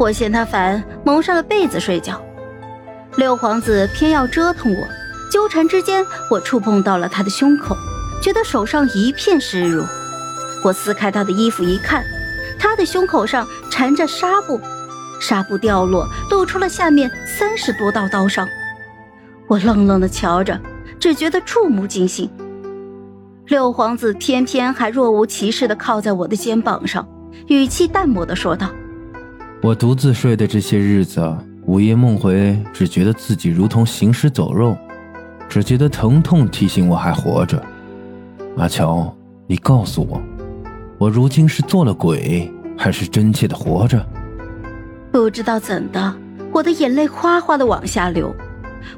我嫌他烦，蒙上了被子睡觉。六皇子偏要折腾我，纠缠之间，我触碰到了他的胸口，觉得手上一片湿濡。我撕开他的衣服一看，他的胸口上缠着纱布，纱布掉落，露出了下面三十多道刀伤。我愣愣的瞧着，只觉得触目惊心。六皇子偏偏还若无其事的靠在我的肩膀上，语气淡漠的说道。我独自睡的这些日子，午夜梦回，只觉得自己如同行尸走肉，只觉得疼痛提醒我还活着。阿乔，你告诉我，我如今是做了鬼，还是真切的活着？不知道怎的，我的眼泪哗哗的往下流。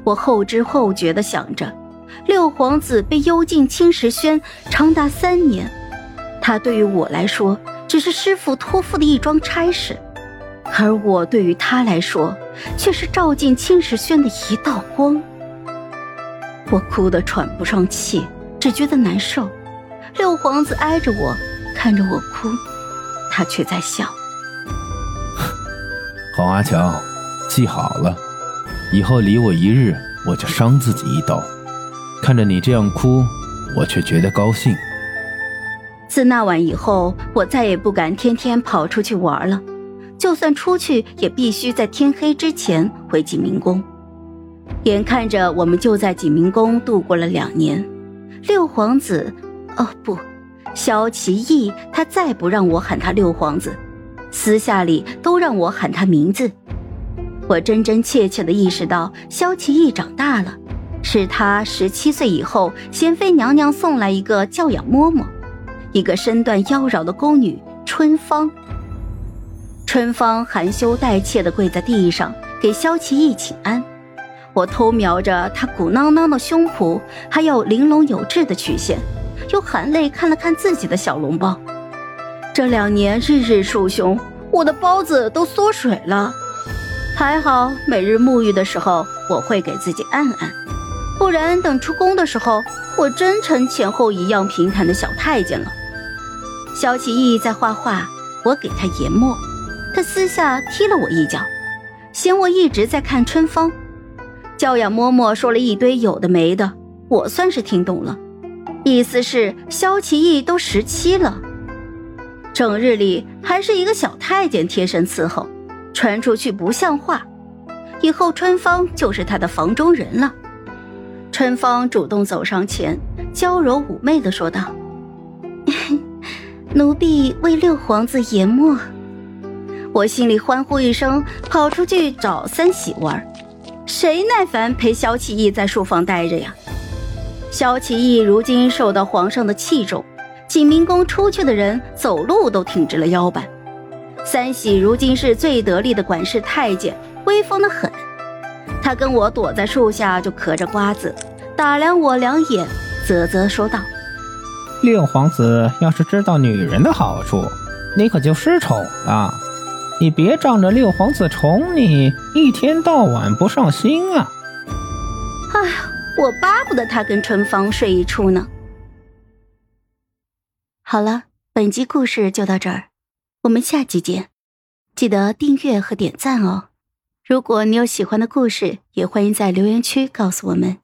我后知后觉的想着，六皇子被幽禁青石轩长达三年，他对于我来说，只是师傅托付的一桩差事。而我对于他来说，却是照进青石轩的一道光。我哭得喘不上气，只觉得难受。六皇子挨着我，看着我哭，他却在笑。黄阿强，记好了，以后离我一日，我就伤自己一刀。看着你这样哭，我却觉得高兴。自那晚以后，我再也不敢天天跑出去玩了。就算出去，也必须在天黑之前回景明宫。眼看着我们就在景明宫度过了两年，六皇子，哦不，萧奇义，他再不让我喊他六皇子，私下里都让我喊他名字。我真真切切的意识到，萧奇义长大了，是他十七岁以后，贤妃娘娘送来一个教养嬷嬷，一个身段妖娆的宫女春芳。春芳含羞带怯地跪在地上，给萧齐义请安。我偷瞄着她鼓囊囊的胸脯，还有玲珑有致的曲线，又含泪看了看自己的小笼包。这两年日日束胸，我的包子都缩水了。还好每日沐浴的时候，我会给自己按按，不然等出宫的时候，我真成前后一样平坦的小太监了。萧齐义在画画，我给他研墨。私下踢了我一脚，嫌我一直在看春芳。教养嬷嬷说了一堆有的没的，我算是听懂了，意思是萧齐义都十七了，整日里还是一个小太监贴身伺候，传出去不像话。以后春芳就是他的房中人了。春芳主动走上前，娇柔妩媚的说道：“奴婢为六皇子研墨。”我心里欢呼一声，跑出去找三喜玩。谁耐烦陪萧启义在书房待着呀？萧启义如今受到皇上的器重，景明宫出去的人走路都挺直了腰板。三喜如今是最得力的管事太监，威风的很。他跟我躲在树下就嗑着瓜子，打量我两眼，啧啧说道：“六皇子要是知道女人的好处，你可就失宠了。”你别仗着六皇子宠你，一天到晚不上心啊！哎呀，我巴不得他跟春芳睡一处呢。好了，本集故事就到这儿，我们下集见，记得订阅和点赞哦。如果你有喜欢的故事，也欢迎在留言区告诉我们。